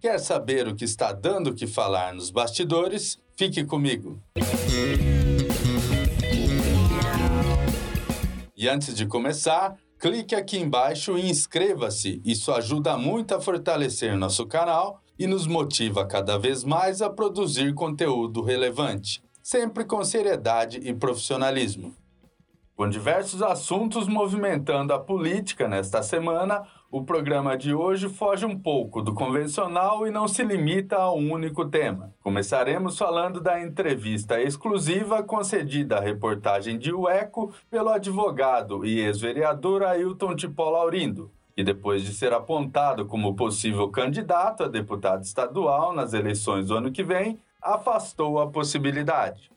Quer saber o que está dando que falar nos bastidores? Fique comigo. E antes de começar, clique aqui embaixo e inscreva-se. Isso ajuda muito a fortalecer nosso canal e nos motiva cada vez mais a produzir conteúdo relevante, sempre com seriedade e profissionalismo. Com diversos assuntos movimentando a política nesta semana, o programa de hoje foge um pouco do convencional e não se limita a um único tema. Começaremos falando da entrevista exclusiva concedida à reportagem de UECO pelo advogado e ex-vereador Ailton Tipó Laurindo, que depois de ser apontado como possível candidato a deputado estadual nas eleições do ano que vem, afastou a possibilidade.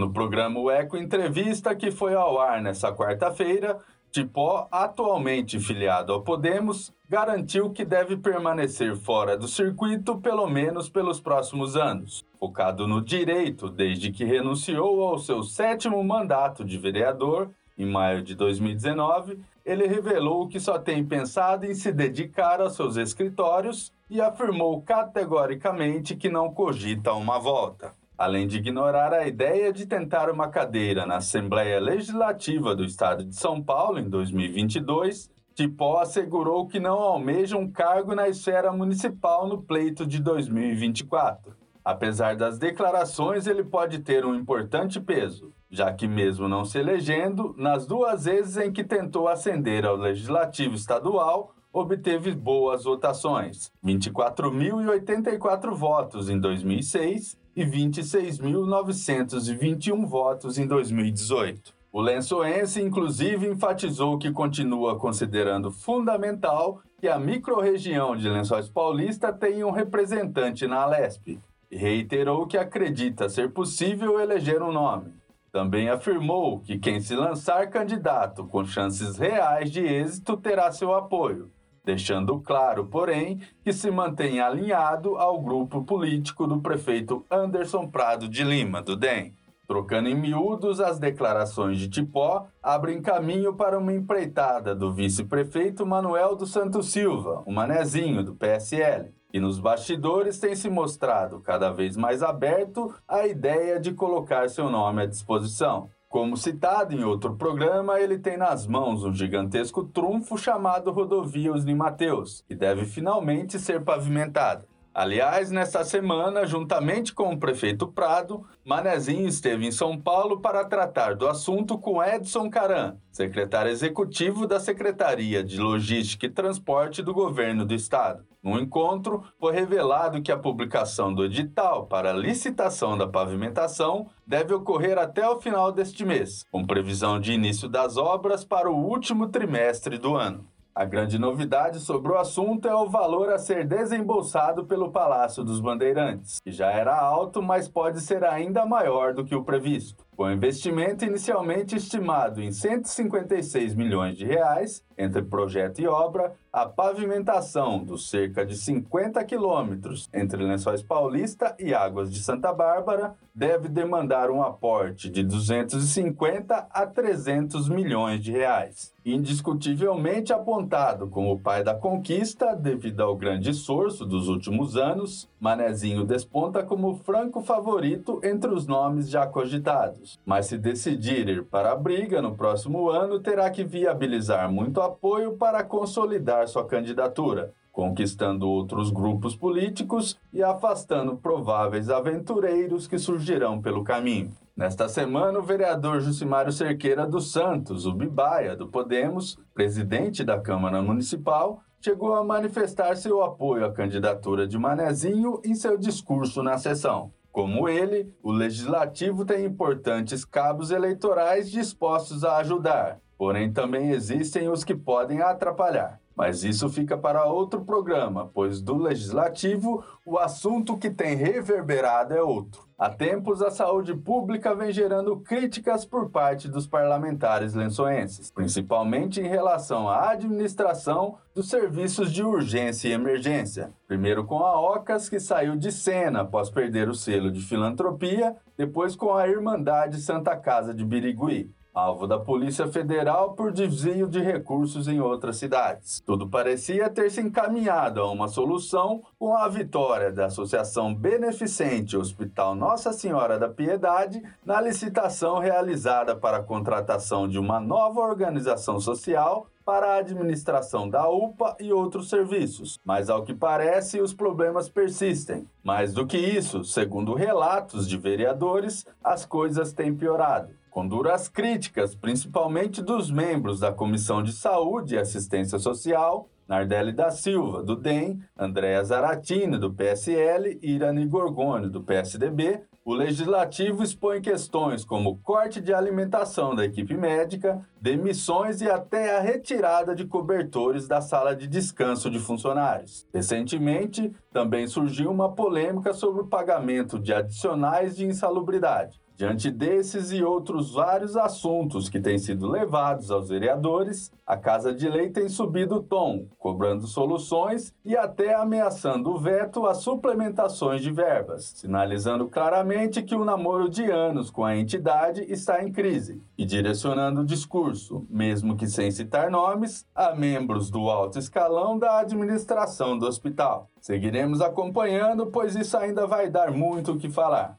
No programa o Eco Entrevista, que foi ao ar nesta quarta-feira, Tipó, atualmente filiado ao Podemos, garantiu que deve permanecer fora do circuito pelo menos pelos próximos anos. Focado no direito desde que renunciou ao seu sétimo mandato de vereador, em maio de 2019, ele revelou que só tem pensado em se dedicar aos seus escritórios e afirmou categoricamente que não cogita uma volta além de ignorar a ideia de tentar uma cadeira na Assembleia Legislativa do Estado de São Paulo em 2022, Tipó assegurou que não almeja um cargo na esfera municipal no pleito de 2024. Apesar das declarações, ele pode ter um importante peso, já que, mesmo não se elegendo, nas duas vezes em que tentou ascender ao Legislativo Estadual, obteve boas votações: 24.084 votos em 2006 e 26.921 votos em 2018. O lençoense, inclusive, enfatizou que continua considerando fundamental que a microrregião de Lençóis Paulista tenha um representante na Alesp e reiterou que acredita ser possível eleger um nome. Também afirmou que quem se lançar candidato com chances reais de êxito terá seu apoio, deixando claro, porém, que se mantém alinhado ao grupo político do prefeito Anderson Prado de Lima, do DEM. Trocando em miúdos, as declarações de Tipó abrem caminho para uma empreitada do vice-prefeito Manuel dos Santos Silva, o manezinho do PSL, e nos bastidores tem se mostrado cada vez mais aberto à ideia de colocar seu nome à disposição. Como citado em outro programa, ele tem nas mãos um gigantesco trunfo chamado Rodovia Osni Mateus, que deve finalmente ser pavimentada. Aliás, nesta semana, juntamente com o prefeito Prado, Manezinho esteve em São Paulo para tratar do assunto com Edson Caran, secretário executivo da Secretaria de Logística e Transporte do Governo do Estado. No encontro, foi revelado que a publicação do edital para licitação da pavimentação deve ocorrer até o final deste mês, com previsão de início das obras para o último trimestre do ano. A grande novidade sobre o assunto é o valor a ser desembolsado pelo Palácio dos Bandeirantes, que já era alto, mas pode ser ainda maior do que o previsto. Com investimento inicialmente estimado em 156 milhões de reais, entre projeto e obra, a pavimentação dos cerca de 50 quilômetros entre Lençóis Paulista e Águas de Santa Bárbara deve demandar um aporte de 250 a 300 milhões de reais. Indiscutivelmente apontado como o pai da conquista devido ao grande esforço dos últimos anos, Manezinho desponta como franco favorito entre os nomes já cogitados. Mas se decidir ir para a briga no próximo ano, terá que viabilizar muito apoio para consolidar sua candidatura, conquistando outros grupos políticos e afastando prováveis aventureiros que surgirão pelo caminho. Nesta semana, o vereador Jucimário Cerqueira dos Santos, o Bibaia, do Podemos, presidente da Câmara Municipal, chegou a manifestar seu apoio à candidatura de Manezinho em seu discurso na sessão. Como ele, o legislativo tem importantes cabos eleitorais dispostos a ajudar, porém também existem os que podem atrapalhar. Mas isso fica para outro programa, pois do legislativo o assunto que tem reverberado é outro. Há tempos, a saúde pública vem gerando críticas por parte dos parlamentares lençoenses, principalmente em relação à administração dos serviços de urgência e emergência. Primeiro com a OCAS, que saiu de cena após perder o selo de filantropia, depois com a Irmandade Santa Casa de Birigui alvo da Polícia Federal por desvio de recursos em outras cidades. Tudo parecia ter se encaminhado a uma solução com a vitória da Associação Beneficente Hospital Nossa Senhora da Piedade na licitação realizada para a contratação de uma nova organização social para a administração da UPA e outros serviços, mas ao que parece os problemas persistem. Mais do que isso, segundo relatos de vereadores, as coisas têm piorado com duras críticas, principalmente dos membros da Comissão de Saúde e Assistência Social, Nardelli da Silva, do DEM, Andréa Zaratini, do PSL e Irani Gorgônio, do PSDB, o Legislativo expõe questões como corte de alimentação da equipe médica, demissões e até a retirada de cobertores da sala de descanso de funcionários. Recentemente, também surgiu uma polêmica sobre o pagamento de adicionais de insalubridade. Diante desses e outros vários assuntos que têm sido levados aos vereadores, a Casa de Lei tem subido o tom, cobrando soluções e até ameaçando o veto a suplementações de verbas, sinalizando claramente que o namoro de anos com a entidade está em crise e direcionando o discurso, mesmo que sem citar nomes, a membros do alto escalão da administração do hospital. Seguiremos acompanhando, pois isso ainda vai dar muito o que falar.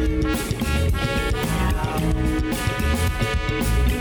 Thank you.